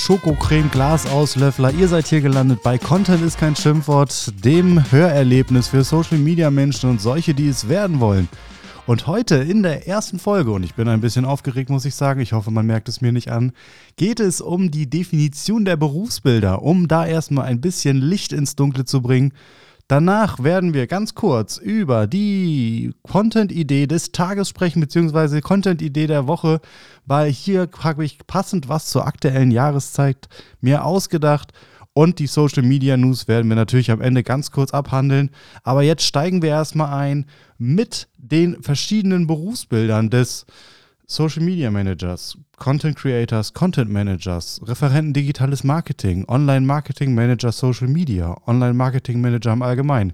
Schokocreme-Glasauslöffler. Ihr seid hier gelandet bei Content ist kein Schimpfwort, dem Hörerlebnis für Social-Media-Menschen und solche, die es werden wollen. Und heute in der ersten Folge, und ich bin ein bisschen aufgeregt, muss ich sagen, ich hoffe, man merkt es mir nicht an, geht es um die Definition der Berufsbilder, um da erstmal ein bisschen Licht ins Dunkle zu bringen. Danach werden wir ganz kurz über die Content-Idee des Tages sprechen, beziehungsweise Content-Idee der Woche, weil hier habe ich passend was zur aktuellen Jahreszeit mir ausgedacht. Und die Social Media News werden wir natürlich am Ende ganz kurz abhandeln. Aber jetzt steigen wir erstmal ein mit den verschiedenen Berufsbildern des Social Media Managers, Content Creators, Content Managers, Referenten Digitales Marketing, Online Marketing Manager Social Media, Online Marketing Manager im Allgemeinen.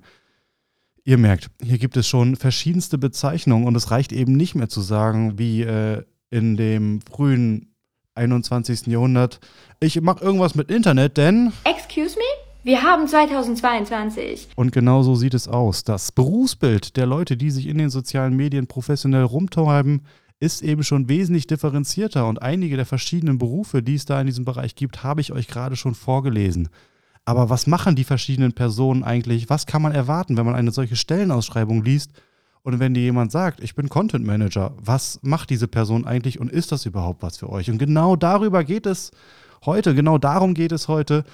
Ihr merkt, hier gibt es schon verschiedenste Bezeichnungen und es reicht eben nicht mehr zu sagen, wie äh, in dem frühen 21. Jahrhundert, ich mache irgendwas mit Internet, denn... Excuse me? Wir haben 2022. Und genau so sieht es aus. Das Berufsbild der Leute, die sich in den sozialen Medien professionell rumtreiben, ist eben schon wesentlich differenzierter und einige der verschiedenen Berufe, die es da in diesem Bereich gibt, habe ich euch gerade schon vorgelesen. Aber was machen die verschiedenen Personen eigentlich? Was kann man erwarten, wenn man eine solche Stellenausschreibung liest? Und wenn dir jemand sagt, ich bin Content Manager, was macht diese Person eigentlich und ist das überhaupt was für euch? Und genau darüber geht es heute, genau darum geht es heute.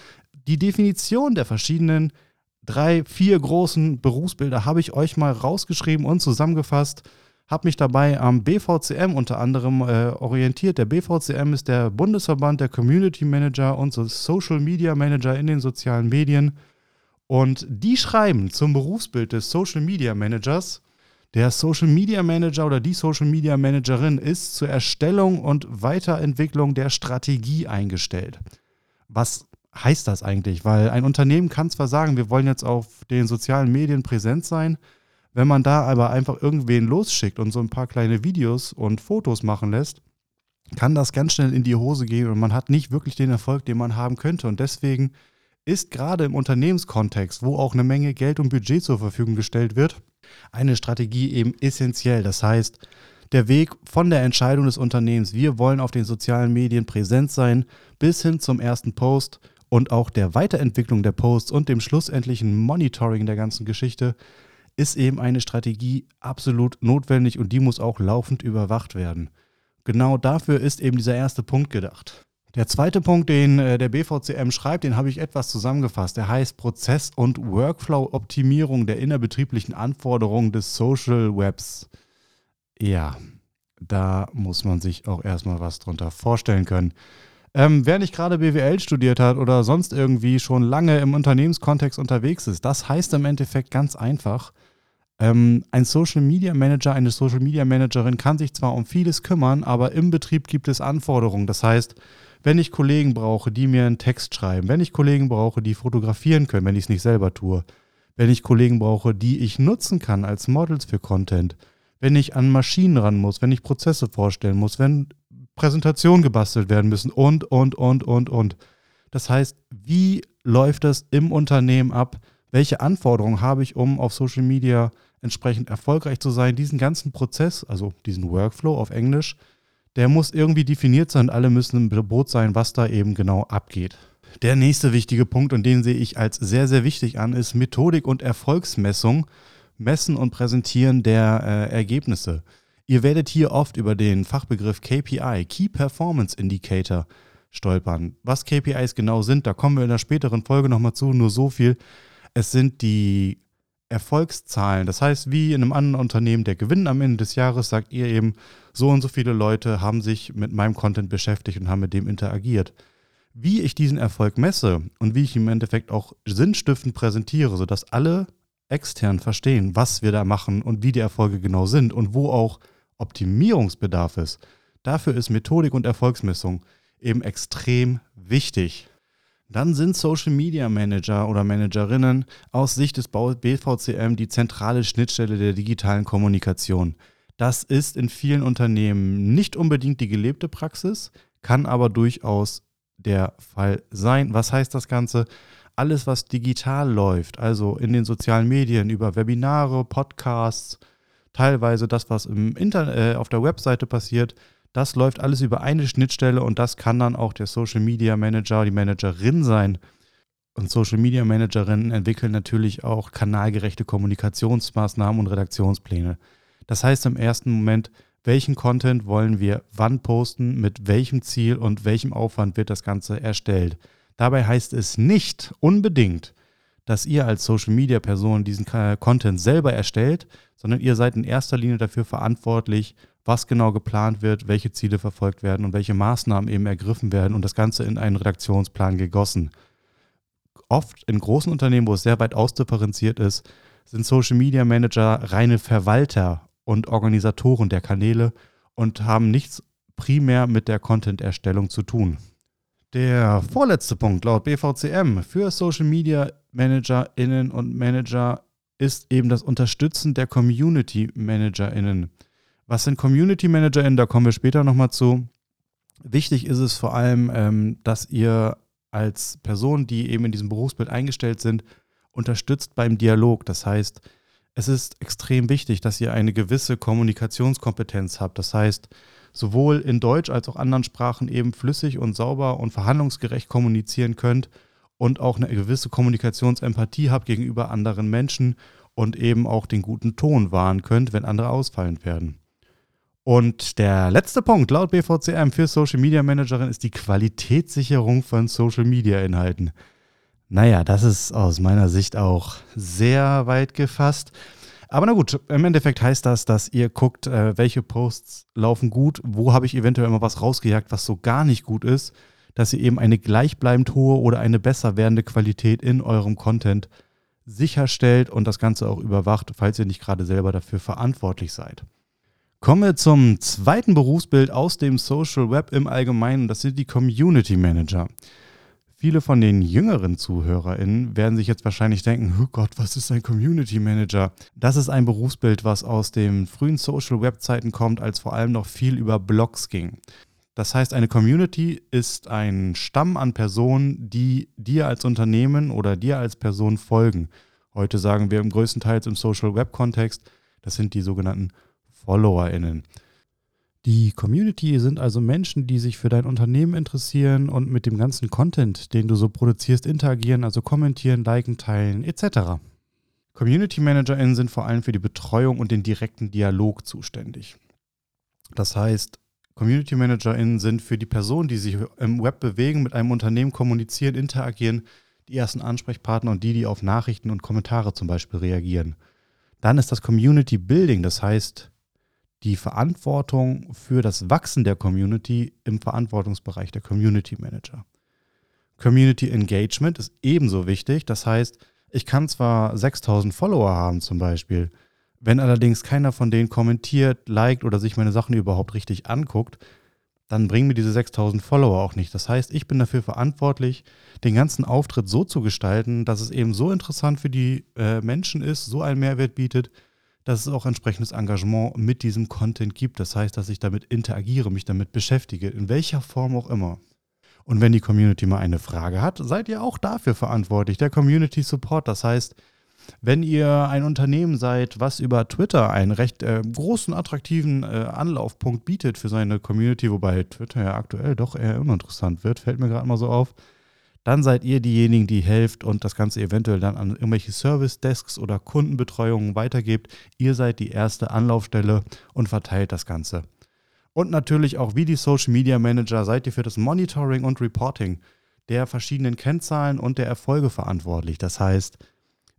Die Definition der verschiedenen drei, vier großen Berufsbilder habe ich euch mal rausgeschrieben und zusammengefasst habe mich dabei am BVCM unter anderem äh, orientiert. Der BVCM ist der Bundesverband der Community Manager und Social Media Manager in den sozialen Medien. Und die schreiben zum Berufsbild des Social Media Managers, der Social Media Manager oder die Social Media Managerin ist zur Erstellung und Weiterentwicklung der Strategie eingestellt. Was heißt das eigentlich? Weil ein Unternehmen kann zwar sagen, wir wollen jetzt auf den sozialen Medien präsent sein, wenn man da aber einfach irgendwen losschickt und so ein paar kleine Videos und Fotos machen lässt, kann das ganz schnell in die Hose gehen und man hat nicht wirklich den Erfolg, den man haben könnte. Und deswegen ist gerade im Unternehmenskontext, wo auch eine Menge Geld und Budget zur Verfügung gestellt wird, eine Strategie eben essentiell. Das heißt, der Weg von der Entscheidung des Unternehmens, wir wollen auf den sozialen Medien präsent sein, bis hin zum ersten Post und auch der Weiterentwicklung der Posts und dem schlussendlichen Monitoring der ganzen Geschichte, ist eben eine Strategie absolut notwendig und die muss auch laufend überwacht werden. Genau dafür ist eben dieser erste Punkt gedacht. Der zweite Punkt, den äh, der BVCM schreibt, den habe ich etwas zusammengefasst. Der heißt Prozess- und Workflow-Optimierung der innerbetrieblichen Anforderungen des Social Webs. Ja, da muss man sich auch erstmal was drunter vorstellen können. Ähm, wer nicht gerade BWL studiert hat oder sonst irgendwie schon lange im Unternehmenskontext unterwegs ist, das heißt im Endeffekt ganz einfach, ähm, ein Social Media Manager, eine Social Media Managerin kann sich zwar um vieles kümmern, aber im Betrieb gibt es Anforderungen. Das heißt, wenn ich Kollegen brauche, die mir einen Text schreiben, wenn ich Kollegen brauche, die fotografieren können, wenn ich es nicht selber tue, wenn ich Kollegen brauche, die ich nutzen kann als Models für Content, wenn ich an Maschinen ran muss, wenn ich Prozesse vorstellen muss, wenn Präsentationen gebastelt werden müssen und, und, und, und, und. Das heißt, wie läuft das im Unternehmen ab? Welche Anforderungen habe ich, um auf Social Media entsprechend erfolgreich zu sein? Diesen ganzen Prozess, also diesen Workflow auf Englisch, der muss irgendwie definiert sein. Alle müssen im Boot sein, was da eben genau abgeht. Der nächste wichtige Punkt, und den sehe ich als sehr, sehr wichtig an, ist Methodik und Erfolgsmessung, Messen und Präsentieren der äh, Ergebnisse. Ihr werdet hier oft über den Fachbegriff KPI, Key Performance Indicator, stolpern. Was KPIs genau sind, da kommen wir in der späteren Folge nochmal zu, nur so viel. Es sind die Erfolgszahlen. Das heißt, wie in einem anderen Unternehmen, der Gewinn am Ende des Jahres, sagt ihr eben, so und so viele Leute haben sich mit meinem Content beschäftigt und haben mit dem interagiert. Wie ich diesen Erfolg messe und wie ich im Endeffekt auch sinnstiftend präsentiere, sodass alle extern verstehen, was wir da machen und wie die Erfolge genau sind und wo auch Optimierungsbedarf ist, dafür ist Methodik und Erfolgsmessung eben extrem wichtig. Dann sind Social Media Manager oder Managerinnen aus Sicht des BVCM die zentrale Schnittstelle der digitalen Kommunikation. Das ist in vielen Unternehmen nicht unbedingt die gelebte Praxis, kann aber durchaus der Fall sein. Was heißt das Ganze? Alles, was digital läuft, also in den sozialen Medien über Webinare, Podcasts, teilweise das, was im Internet, äh, auf der Webseite passiert, Das läuft alles über eine Schnittstelle und das kann dann auch der Social Media Manager, die Managerin sein. Und Social Media Managerinnen entwickeln natürlich auch kanalgerechte Kommunikationsmaßnahmen und Redaktionspläne. Das heißt im ersten Moment, welchen Content wollen wir wann posten, mit welchem Ziel und welchem Aufwand wird das Ganze erstellt. Dabei heißt es nicht unbedingt, dass ihr als Social Media Person diesen Content selber erstellt, sondern ihr seid in erster Linie dafür verantwortlich, was genau geplant wird, welche Ziele verfolgt werden und welche Maßnahmen eben ergriffen werden und das Ganze in einen Redaktionsplan gegossen. Oft in großen Unternehmen, wo es sehr weit ausdifferenziert ist, sind Social Media Manager reine Verwalter und Organisatoren der Kanäle und haben nichts primär mit der Content-Erstellung zu tun. Der vorletzte Punkt laut BVCM für Social Media ManagerInnen und Manager ist eben das Unterstützen der Community ManagerInnen. Was sind Community ManagerInnen? Da kommen wir später nochmal zu. Wichtig ist es vor allem, ähm, dass ihr als Person, die eben in diesem Berufsbild eingestellt sind, unterstützt beim Dialog. Das heißt, es ist extrem wichtig, dass ihr eine gewisse Kommunikationskompetenz habt. Das heißt, sowohl in Deutsch als auch anderen Sprachen eben flüssig und sauber und verhandlungsgerecht kommunizieren könnt und auch eine gewisse Kommunikationsempathie habt gegenüber anderen Menschen und eben auch den guten Ton wahren könnt, wenn andere ausfallend werden. Und der letzte Punkt laut BVCM für Social Media Managerin ist die Qualitätssicherung von Social Media Inhalten. Naja, das ist aus meiner Sicht auch sehr weit gefasst. Aber na gut, im Endeffekt heißt das, dass ihr guckt, äh, welche Posts laufen gut, wo habe ich eventuell mal was rausgejagt, was so gar nicht gut ist, dass ihr eben eine gleichbleibend hohe oder eine besser werdende Qualität in eurem Content sicherstellt und das Ganze auch überwacht, falls ihr nicht gerade selber dafür verantwortlich seid. Kommen wir zum zweiten Berufsbild aus dem Social Web im Allgemeinen, das sind die Community Manager. Viele von den jüngeren ZuhörerInnen werden sich jetzt wahrscheinlich denken, oh Gott, was ist ein Community Manager? Das ist ein Berufsbild, was aus den frühen Social Web Zeiten kommt, als vor allem noch viel über Blogs ging. Das heißt, eine Community ist ein Stamm an Personen, die dir als Unternehmen oder dir als Person folgen. Heute sagen wir im größten Teil im Social Web Kontext, das sind die sogenannten FollowerInnen. Die Community sind also Menschen, die sich für dein Unternehmen interessieren und mit dem ganzen Content, den du so produzierst, interagieren, also kommentieren, liken, teilen etc. Community ManagerInnen sind vor allem für die Betreuung und den direkten Dialog zuständig. Das heißt, Community ManagerInnen sind für die Personen, die sich im Web bewegen, mit einem Unternehmen kommunizieren, interagieren, die ersten Ansprechpartner und die, die auf Nachrichten und Kommentare zum Beispiel reagieren. Dann ist das Community Building, das heißt, die Verantwortung für das Wachsen der Community im Verantwortungsbereich der Community Manager. Community Engagement ist ebenso wichtig. Das heißt, ich kann zwar 6000 Follower haben zum Beispiel, wenn allerdings keiner von denen kommentiert, liked oder sich meine Sachen überhaupt richtig anguckt, dann bringen mir diese 6000 Follower auch nicht. Das heißt, ich bin dafür verantwortlich, den ganzen Auftritt so zu gestalten, dass es eben so interessant für die äh, Menschen ist, so einen Mehrwert bietet, dass es auch entsprechendes Engagement mit diesem Content gibt. Das heißt, dass ich damit interagiere, mich damit beschäftige, in welcher Form auch immer. Und wenn die Community mal eine Frage hat, seid ihr auch dafür verantwortlich, der Community Support. Das heißt, wenn ihr ein Unternehmen seid, was über Twitter einen recht äh, großen, attraktiven äh, Anlaufpunkt bietet für seine Community, wobei Twitter ja aktuell doch eher uninteressant wird, fällt mir gerade mal so auf, dann seid ihr diejenigen, die helft und das Ganze eventuell dann an irgendwelche Service-Desks oder Kundenbetreuungen weitergebt. Ihr seid die erste Anlaufstelle und verteilt das Ganze. Und natürlich auch wie die Social Media Manager seid ihr für das Monitoring und Reporting der verschiedenen Kennzahlen und der Erfolge verantwortlich. Das heißt,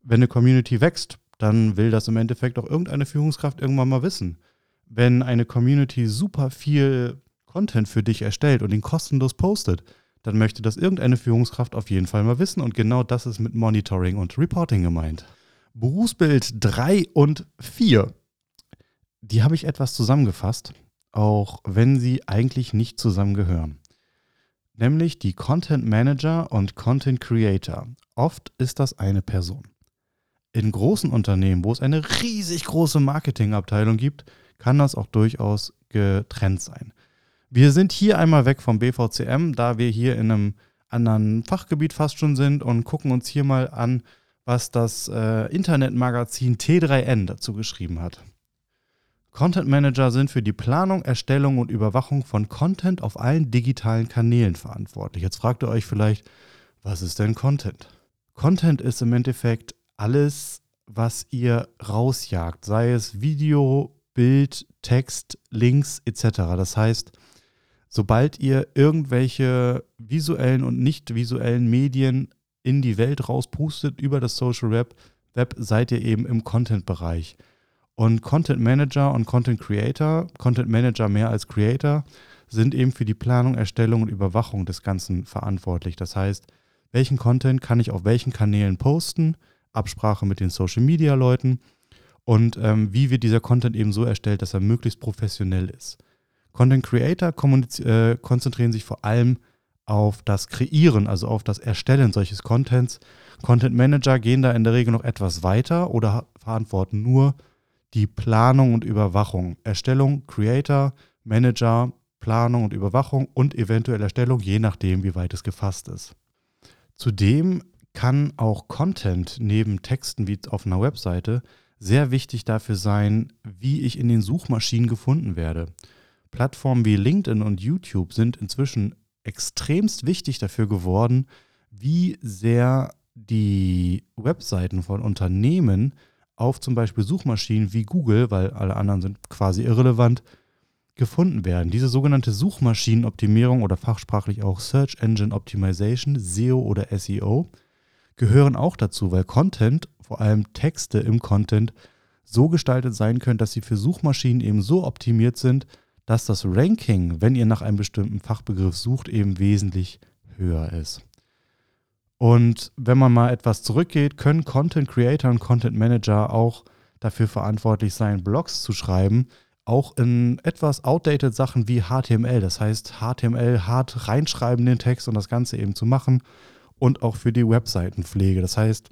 wenn eine Community wächst, dann will das im Endeffekt auch irgendeine Führungskraft irgendwann mal wissen. Wenn eine Community super viel Content für dich erstellt und ihn kostenlos postet, dann möchte das irgendeine Führungskraft auf jeden Fall mal wissen. Und genau das ist mit Monitoring und Reporting gemeint. Berufsbild 3 und 4. Die habe ich etwas zusammengefasst, auch wenn sie eigentlich nicht zusammengehören. Nämlich die Content Manager und Content Creator. Oft ist das eine Person. In großen Unternehmen, wo es eine riesig große Marketingabteilung gibt, kann das auch durchaus getrennt sein. Wir sind hier einmal weg vom BVCM, da wir hier in einem anderen Fachgebiet fast schon sind und gucken uns hier mal an, was das äh, Internetmagazin T3N dazu geschrieben hat. Content Manager sind für die Planung, Erstellung und Überwachung von Content auf allen digitalen Kanälen verantwortlich. Jetzt fragt ihr euch vielleicht, was ist denn Content? Content ist im Endeffekt alles, was ihr rausjagt, sei es Video, Bild, Text, Links etc. Das heißt, sobald ihr irgendwelche visuellen und nicht visuellen Medien in die Welt rauspustet über das Social Web, Web seid ihr eben im Content-Bereich. Und Content Manager und Content Creator, Content Manager mehr als Creator, sind eben für die Planung, Erstellung und Überwachung des Ganzen verantwortlich. Das heißt, welchen Content kann ich auf welchen Kanälen posten, Absprache mit den Social-Media-Leuten und ähm, wie wird dieser Content eben so erstellt, dass er möglichst professionell ist. Content Creator äh, konzentrieren sich vor allem auf das Kreieren, also auf das Erstellen solches Contents. Content Manager gehen da in der Regel noch etwas weiter oder verantworten nur die Planung und Überwachung. Erstellung, Creator, Manager, Planung und Überwachung und eventuell Erstellung, je nachdem, wie weit es gefasst ist. Zudem kann auch Content neben Texten wie auf einer Webseite sehr wichtig dafür sein, wie ich in den Suchmaschinen gefunden werde. Plattformen wie LinkedIn und YouTube sind inzwischen extremst wichtig dafür geworden, wie sehr die Webseiten von Unternehmen auf zum Beispiel Suchmaschinen wie Google, weil alle anderen sind quasi irrelevant, gefunden werden. Diese sogenannte Suchmaschinenoptimierung oder fachsprachlich auch Search Engine Optimization, SEO oder SEO, gehören auch dazu, weil Content, vor allem Texte im Content, so gestaltet sein können, dass sie für Suchmaschinen eben so optimiert sind, dass das Ranking, wenn ihr nach einem bestimmten Fachbegriff sucht, eben wesentlich höher ist. Und wenn man mal etwas zurückgeht, können Content Creator und Content Manager auch dafür verantwortlich sein, Blogs zu schreiben, auch in etwas outdated Sachen wie HTML. Das heißt, HTML hart reinschreiben den Text und das Ganze eben zu machen und auch für die Webseitenpflege. Das heißt,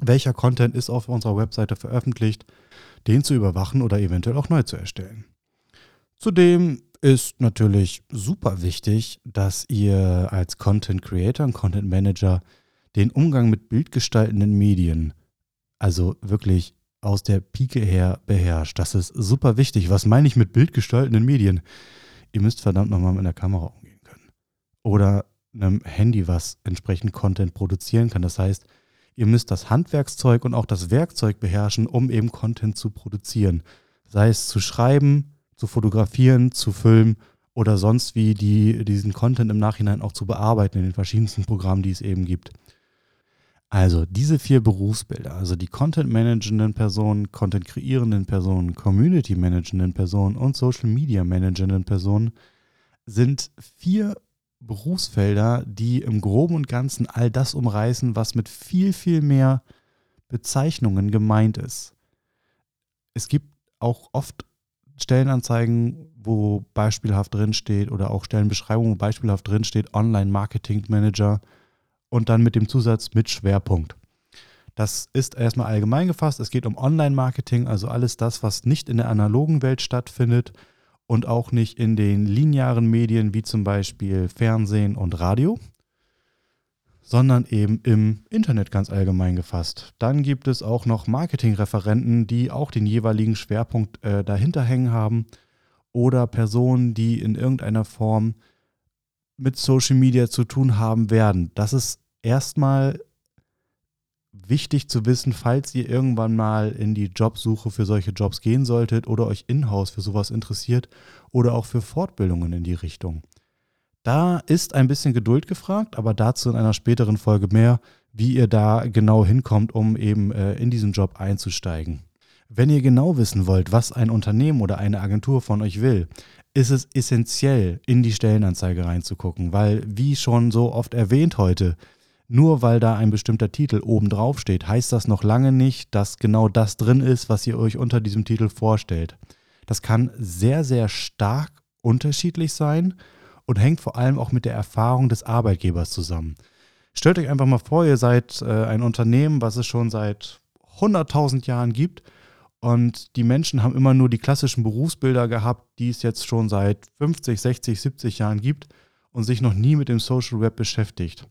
welcher Content ist auf unserer Webseite veröffentlicht, den zu überwachen oder eventuell auch neu zu erstellen. Zudem ist natürlich super wichtig, dass ihr als Content Creator und Content Manager den Umgang mit bildgestaltenden Medien, also wirklich aus der Pike her beherrscht. Das ist super wichtig. Was meine ich mit bildgestaltenden Medien? Ihr müsst verdammt nochmal mit einer Kamera umgehen können. Oder einem Handy, was entsprechend Content produzieren kann. Das heißt, ihr müsst das Handwerkszeug und auch das Werkzeug beherrschen, um eben Content zu produzieren. Sei es zu schreiben, zu fotografieren, zu filmen oder sonst wie die, diesen Content im Nachhinein auch zu bearbeiten in den verschiedensten Programmen, die es eben gibt. Also diese vier Berufsbilder, also die Content managenden Personen, Content kreierenden Personen, Community managenden Personen und Social Media managenden Personen, sind vier Berufsfelder, die im Groben und Ganzen all das umreißen, was mit viel, viel mehr Bezeichnungen gemeint ist. Es gibt auch oft Stellenanzeigen, wo beispielhaft drinsteht oder auch Stellenbeschreibungen, wo beispielhaft drinsteht Online Marketing Manager und dann mit dem Zusatz mit Schwerpunkt. Das ist erstmal allgemein gefasst. Es geht um Online-Marketing, also alles das, was nicht in der analogen Welt stattfindet und auch nicht in den linearen Medien wie zum Beispiel Fernsehen und Radio, sondern eben im Internet ganz allgemein gefasst. Dann gibt es auch noch Marketingreferenten, die auch den jeweiligen Schwerpunkt äh, dahinter hängen haben oder Personen, die in irgendeiner Form mit Social Media zu tun haben werden. Das ist erstmal wichtig zu wissen, falls ihr irgendwann mal in die Jobsuche für solche Jobs gehen solltet oder euch in-house für sowas interessiert oder auch für Fortbildungen in die Richtung. Da ist ein bisschen Geduld gefragt, aber dazu in einer späteren Folge mehr, wie ihr da genau hinkommt, um eben äh, in diesen Job einzusteigen. Wenn ihr genau wissen wollt, was ein Unternehmen oder eine Agentur von euch will, ist es essentiell, in die Stellenanzeige reinzugucken, weil, wie schon so oft erwähnt heute, nur weil da ein bestimmter Titel oben drauf steht, heißt das noch lange nicht, dass genau das drin ist, was ihr euch unter diesem Titel vorstellt. Das kann sehr, sehr stark unterschiedlich sein und hängt vor allem auch mit der Erfahrung des Arbeitgebers zusammen. Stellt euch einfach mal vor, ihr seid äh, ein Unternehmen, was es schon seit 100.000 Jahren gibt und die Menschen haben immer nur die klassischen Berufsbilder gehabt, die es jetzt schon seit 50, 60, 70 Jahren gibt und sich noch nie mit dem Social Web beschäftigt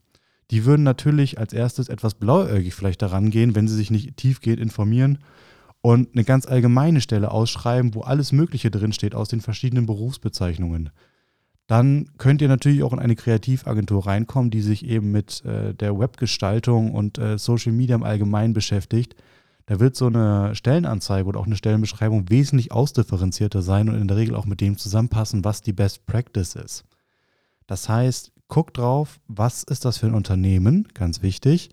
die würden natürlich als erstes etwas blauäugig vielleicht daran gehen, wenn sie sich nicht tiefgehend informieren und eine ganz allgemeine Stelle ausschreiben, wo alles Mögliche drinsteht aus den verschiedenen Berufsbezeichnungen. Dann könnt ihr natürlich auch in eine Kreativagentur reinkommen, die sich eben mit äh, der Webgestaltung und äh, Social Media im Allgemeinen beschäftigt. Da wird so eine Stellenanzeige oder auch eine Stellenbeschreibung wesentlich ausdifferenzierter sein und in der Regel auch mit dem zusammenpassen, was die Best Practice ist. Das heißt, guckt drauf, was ist das für ein Unternehmen, ganz wichtig,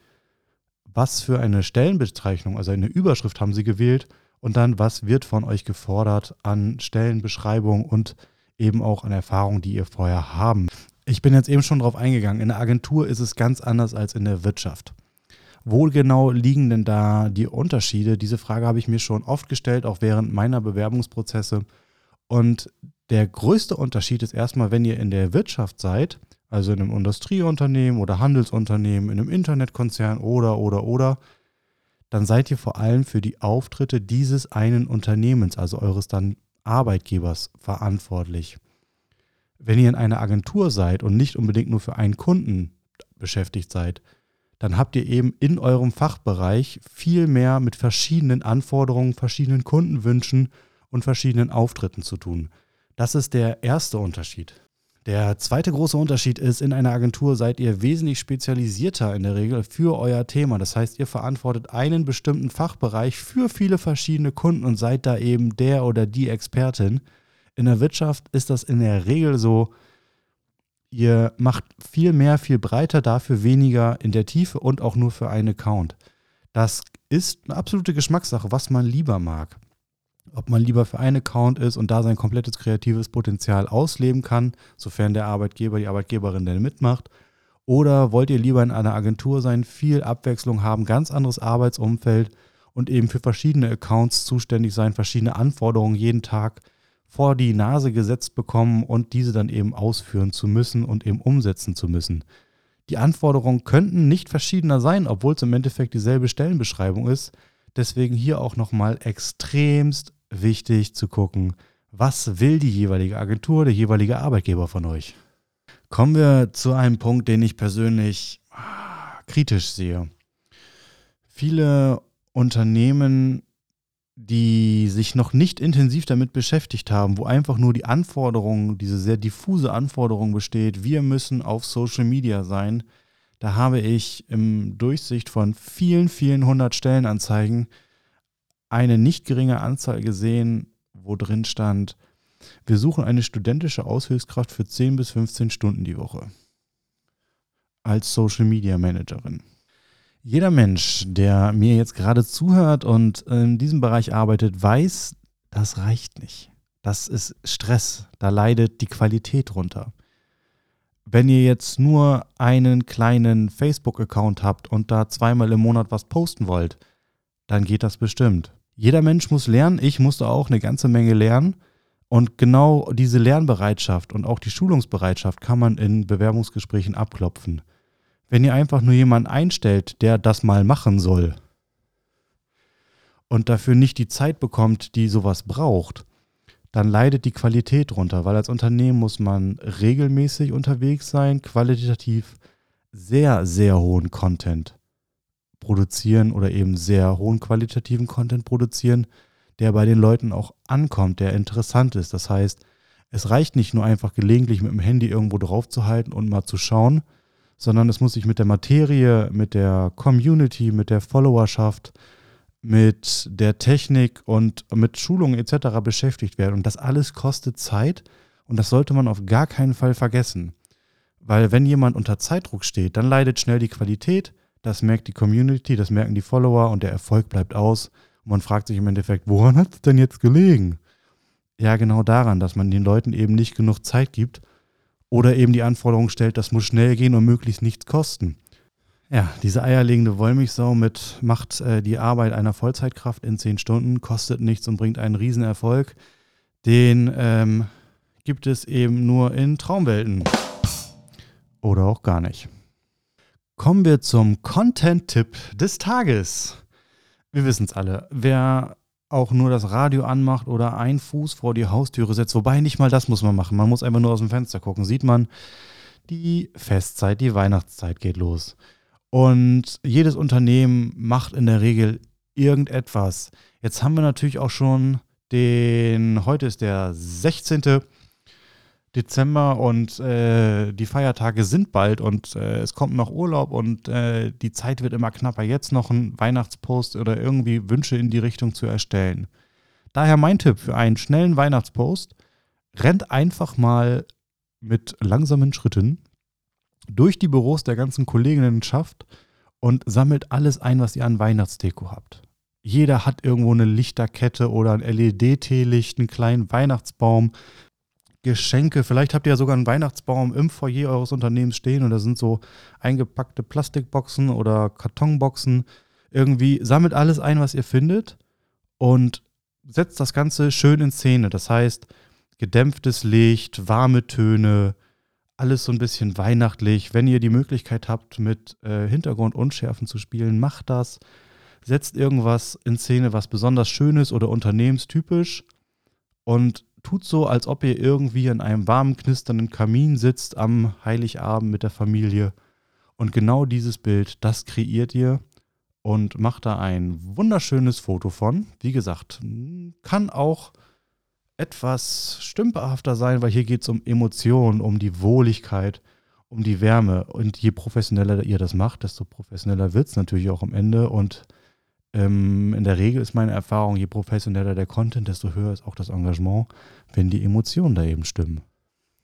was für eine Stellenbezeichnung, also eine Überschrift haben Sie gewählt und dann, was wird von euch gefordert an Stellenbeschreibung und eben auch an Erfahrungen, die ihr vorher haben. Ich bin jetzt eben schon darauf eingegangen, in der Agentur ist es ganz anders als in der Wirtschaft. Wo genau liegen denn da die Unterschiede? Diese Frage habe ich mir schon oft gestellt, auch während meiner Bewerbungsprozesse. Und der größte Unterschied ist erstmal, wenn ihr in der Wirtschaft seid, also in einem Industrieunternehmen oder Handelsunternehmen, in einem Internetkonzern oder, oder, oder, dann seid ihr vor allem für die Auftritte dieses einen Unternehmens, also eures dann Arbeitgebers verantwortlich. Wenn ihr in einer Agentur seid und nicht unbedingt nur für einen Kunden beschäftigt seid, dann habt ihr eben in eurem Fachbereich viel mehr mit verschiedenen Anforderungen, verschiedenen Kundenwünschen und verschiedenen Auftritten zu tun. Das ist der erste Unterschied. Der zweite große Unterschied ist, in einer Agentur seid ihr wesentlich spezialisierter in der Regel für euer Thema. Das heißt, ihr verantwortet einen bestimmten Fachbereich für viele verschiedene Kunden und seid da eben der oder die Expertin. In der Wirtschaft ist das in der Regel so, ihr macht viel mehr, viel breiter, dafür weniger in der Tiefe und auch nur für einen Account. Das ist eine absolute Geschmackssache, was man lieber mag ob man lieber für einen Account ist und da sein komplettes kreatives Potenzial ausleben kann, sofern der Arbeitgeber, die Arbeitgeberin denn mitmacht. Oder wollt ihr lieber in einer Agentur sein, viel Abwechslung haben, ganz anderes Arbeitsumfeld und eben für verschiedene Accounts zuständig sein, verschiedene Anforderungen jeden Tag vor die Nase gesetzt bekommen und diese dann eben ausführen zu müssen und eben umsetzen zu müssen. Die Anforderungen könnten nicht verschiedener sein, obwohl es im Endeffekt dieselbe Stellenbeschreibung ist. Deswegen hier auch nochmal extremst wichtig zu gucken, was will die jeweilige Agentur, der jeweilige Arbeitgeber von euch. Kommen wir zu einem Punkt, den ich persönlich ah, kritisch sehe. Viele Unternehmen, die sich noch nicht intensiv damit beschäftigt haben, wo einfach nur die Anforderung, diese sehr diffuse Anforderung besteht, wir müssen auf Social Media sein, da habe ich im Durchsicht von vielen, vielen hundert Stellenanzeigen eine nicht geringe Anzahl gesehen, wo drin stand, wir suchen eine studentische Aushilfskraft für 10 bis 15 Stunden die Woche als Social Media Managerin. Jeder Mensch, der mir jetzt gerade zuhört und in diesem Bereich arbeitet, weiß, das reicht nicht. Das ist Stress. Da leidet die Qualität runter. Wenn ihr jetzt nur einen kleinen Facebook-Account habt und da zweimal im Monat was posten wollt, dann geht das bestimmt. Jeder Mensch muss lernen. Ich musste auch eine ganze Menge lernen. Und genau diese Lernbereitschaft und auch die Schulungsbereitschaft kann man in Bewerbungsgesprächen abklopfen. Wenn ihr einfach nur jemanden einstellt, der das mal machen soll und dafür nicht die Zeit bekommt, die sowas braucht, dann leidet die Qualität drunter, weil als Unternehmen muss man regelmäßig unterwegs sein, qualitativ sehr, sehr hohen Content produzieren oder eben sehr hohen qualitativen Content produzieren, der bei den Leuten auch ankommt, der interessant ist. Das heißt, es reicht nicht nur einfach gelegentlich mit dem Handy irgendwo drauf zu halten und mal zu schauen, sondern es muss sich mit der Materie, mit der Community, mit der Followerschaft, mit der Technik und mit Schulungen etc. beschäftigt werden. Und das alles kostet Zeit und das sollte man auf gar keinen Fall vergessen. Weil wenn jemand unter Zeitdruck steht, dann leidet schnell die Qualität, das merkt die Community, das merken die Follower und der Erfolg bleibt aus. Und man fragt sich im Endeffekt, woran hat es denn jetzt gelegen? Ja, genau daran, dass man den Leuten eben nicht genug Zeit gibt oder eben die Anforderung stellt, das muss schnell gehen und möglichst nichts kosten. Ja, diese eierlegende Wollmilchsau mit macht äh, die Arbeit einer Vollzeitkraft in zehn Stunden, kostet nichts und bringt einen Riesenerfolg. Den ähm, gibt es eben nur in Traumwelten. Oder auch gar nicht. Kommen wir zum Content-Tipp des Tages. Wir wissen es alle. Wer auch nur das Radio anmacht oder einen Fuß vor die Haustüre setzt, wobei nicht mal das muss man machen. Man muss einfach nur aus dem Fenster gucken. Sieht man, die Festzeit, die Weihnachtszeit geht los. Und jedes Unternehmen macht in der Regel irgendetwas. Jetzt haben wir natürlich auch schon den, heute ist der 16. Dezember und äh, die Feiertage sind bald und äh, es kommt noch Urlaub und äh, die Zeit wird immer knapper, jetzt noch einen Weihnachtspost oder irgendwie Wünsche in die Richtung zu erstellen. Daher mein Tipp für einen schnellen Weihnachtspost, rennt einfach mal mit langsamen Schritten durch die Büros der ganzen Kolleginnenschaft und sammelt alles ein, was ihr an Weihnachtsdeko habt. Jeder hat irgendwo eine Lichterkette oder ein LED-Teelicht, einen kleinen Weihnachtsbaum, Geschenke. Vielleicht habt ihr ja sogar einen Weihnachtsbaum im Foyer eures Unternehmens stehen und da sind so eingepackte Plastikboxen oder Kartonboxen. Irgendwie sammelt alles ein, was ihr findet und setzt das Ganze schön in Szene. Das heißt, gedämpftes Licht, warme Töne, alles so ein bisschen weihnachtlich. Wenn ihr die Möglichkeit habt, mit äh, Hintergrundunschärfen zu spielen, macht das. Setzt irgendwas in Szene, was besonders schön ist oder unternehmenstypisch und tut so, als ob ihr irgendwie in einem warmen, knisternden Kamin sitzt am Heiligabend mit der Familie. Und genau dieses Bild, das kreiert ihr und macht da ein wunderschönes Foto von. Wie gesagt, kann auch etwas stümperhafter sein, weil hier geht es um Emotionen, um die Wohligkeit, um die Wärme. Und je professioneller ihr das macht, desto professioneller wird es natürlich auch am Ende. Und ähm, in der Regel ist meine Erfahrung, je professioneller der Content, desto höher ist auch das Engagement, wenn die Emotionen da eben stimmen.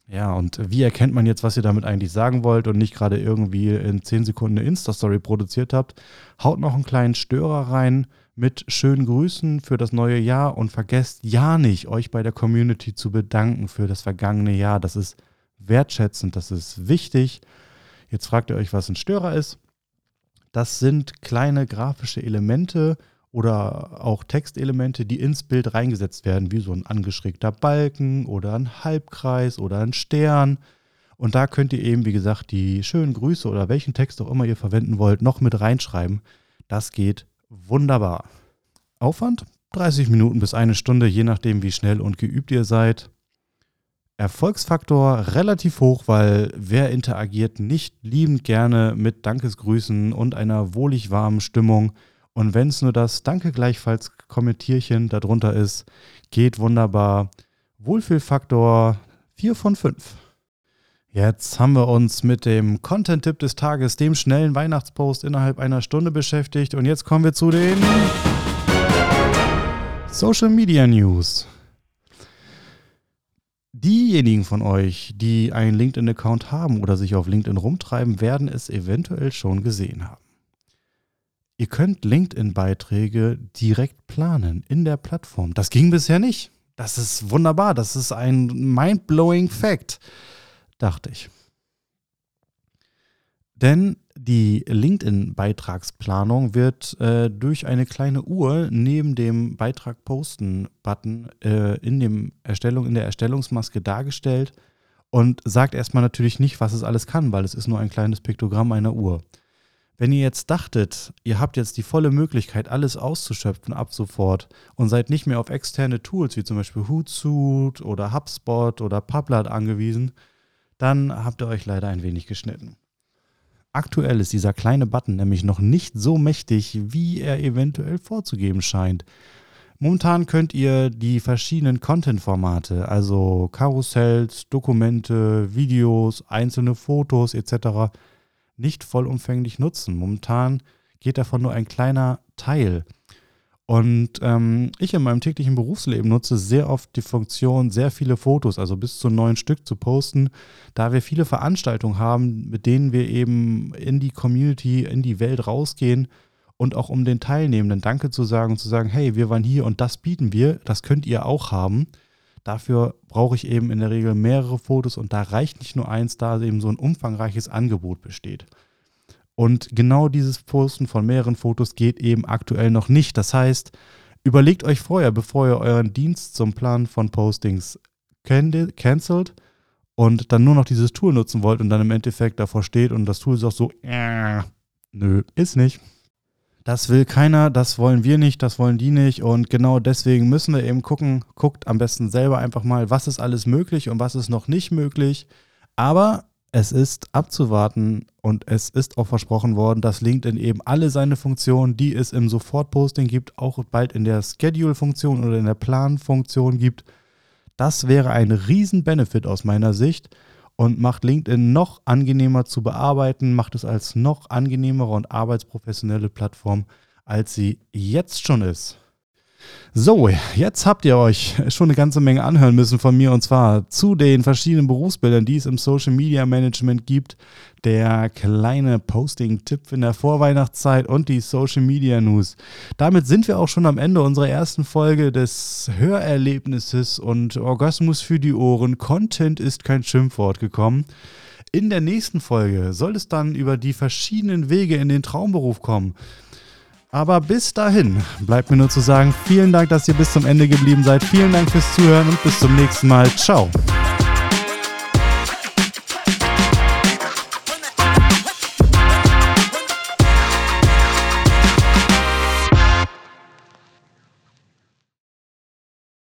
Ja, und wie erkennt man jetzt, was ihr damit eigentlich sagen wollt und nicht gerade irgendwie in 10 Sekunden eine Insta-Story produziert habt? Haut noch einen kleinen Störer rein mit schönen Grüßen für das neue Jahr und vergesst ja nicht, euch bei der Community zu bedanken für das vergangene Jahr. Das ist wertschätzend, das ist wichtig. Jetzt fragt ihr euch, was ein Störer ist. Das sind kleine grafische Elemente oder auch Textelemente, die ins Bild reingesetzt werden, wie so ein angeschrägter Balken oder ein Halbkreis oder ein Stern. Und da könnt ihr eben, wie gesagt, die schönen Grüße oder welchen Text auch immer ihr verwenden wollt, noch mit reinschreiben. Das geht wunderbar. Aufwand 30 Minuten bis eine Stunde, je nachdem, wie schnell und geübt ihr seid. Erfolgsfaktor relativ hoch, weil wer interagiert nicht liebend gerne mit Dankesgrüßen und einer wohlig warmen Stimmung. Und wenn es nur das Danke gleichfalls Kommentierchen darunter ist, geht wunderbar. Wohlfühlfaktor 4 von 5. Jetzt haben wir uns mit dem Content-Tipp des Tages, dem schnellen Weihnachtspost innerhalb einer Stunde beschäftigt. Und jetzt kommen wir zu den Social Media News. Diejenigen von euch, die einen LinkedIn-Account haben oder sich auf LinkedIn rumtreiben, werden es eventuell schon gesehen haben. Ihr könnt LinkedIn-Beiträge direkt planen in der Plattform. Das ging bisher nicht. Das ist wunderbar. Das ist ein mind-blowing Fact dachte ich. Denn die LinkedIn-Beitragsplanung wird äh, durch eine kleine Uhr neben dem Beitrag posten-Button äh, in, in der Erstellungsmaske dargestellt und sagt erstmal natürlich nicht, was es alles kann, weil es ist nur ein kleines Piktogramm einer Uhr. Wenn ihr jetzt dachtet, ihr habt jetzt die volle Möglichkeit, alles auszuschöpfen ab sofort und seid nicht mehr auf externe Tools wie zum Beispiel Hootsuite oder HubSpot oder Publat angewiesen, dann habt ihr euch leider ein wenig geschnitten. Aktuell ist dieser kleine Button nämlich noch nicht so mächtig, wie er eventuell vorzugeben scheint. Momentan könnt ihr die verschiedenen Content-Formate, also Karussells, Dokumente, Videos, einzelne Fotos etc. nicht vollumfänglich nutzen. Momentan geht davon nur ein kleiner Teil. Und ähm, ich in meinem täglichen Berufsleben nutze sehr oft die Funktion, sehr viele Fotos, also bis zu neun Stück zu posten, da wir viele Veranstaltungen haben, mit denen wir eben in die Community, in die Welt rausgehen und auch um den Teilnehmenden Danke zu sagen und zu sagen, hey, wir waren hier und das bieten wir, das könnt ihr auch haben. Dafür brauche ich eben in der Regel mehrere Fotos und da reicht nicht nur eins, da eben so ein umfangreiches Angebot besteht. Und genau dieses Posten von mehreren Fotos geht eben aktuell noch nicht. Das heißt, überlegt euch vorher, bevor ihr euren Dienst zum Plan von Postings cancelt und dann nur noch dieses Tool nutzen wollt und dann im Endeffekt davor steht und das Tool sagt so, äh, nö, ist nicht. Das will keiner, das wollen wir nicht, das wollen die nicht und genau deswegen müssen wir eben gucken, guckt am besten selber einfach mal, was ist alles möglich und was ist noch nicht möglich. Aber es ist abzuwarten und es ist auch versprochen worden, dass LinkedIn eben alle seine Funktionen, die es im Sofortposting gibt, auch bald in der Schedule-Funktion oder in der Plan-Funktion gibt. Das wäre ein Riesen-Benefit aus meiner Sicht und macht LinkedIn noch angenehmer zu bearbeiten, macht es als noch angenehmere und arbeitsprofessionelle Plattform, als sie jetzt schon ist. So, jetzt habt ihr euch schon eine ganze Menge anhören müssen von mir und zwar zu den verschiedenen Berufsbildern, die es im Social Media Management gibt, der kleine Posting-Tipp in der Vorweihnachtszeit und die Social Media News. Damit sind wir auch schon am Ende unserer ersten Folge des Hörerlebnisses und Orgasmus für die Ohren. Content ist kein Schimpfwort gekommen. In der nächsten Folge soll es dann über die verschiedenen Wege in den Traumberuf kommen. Aber bis dahin bleibt mir nur zu sagen, vielen Dank, dass ihr bis zum Ende geblieben seid. Vielen Dank fürs Zuhören und bis zum nächsten Mal. Ciao.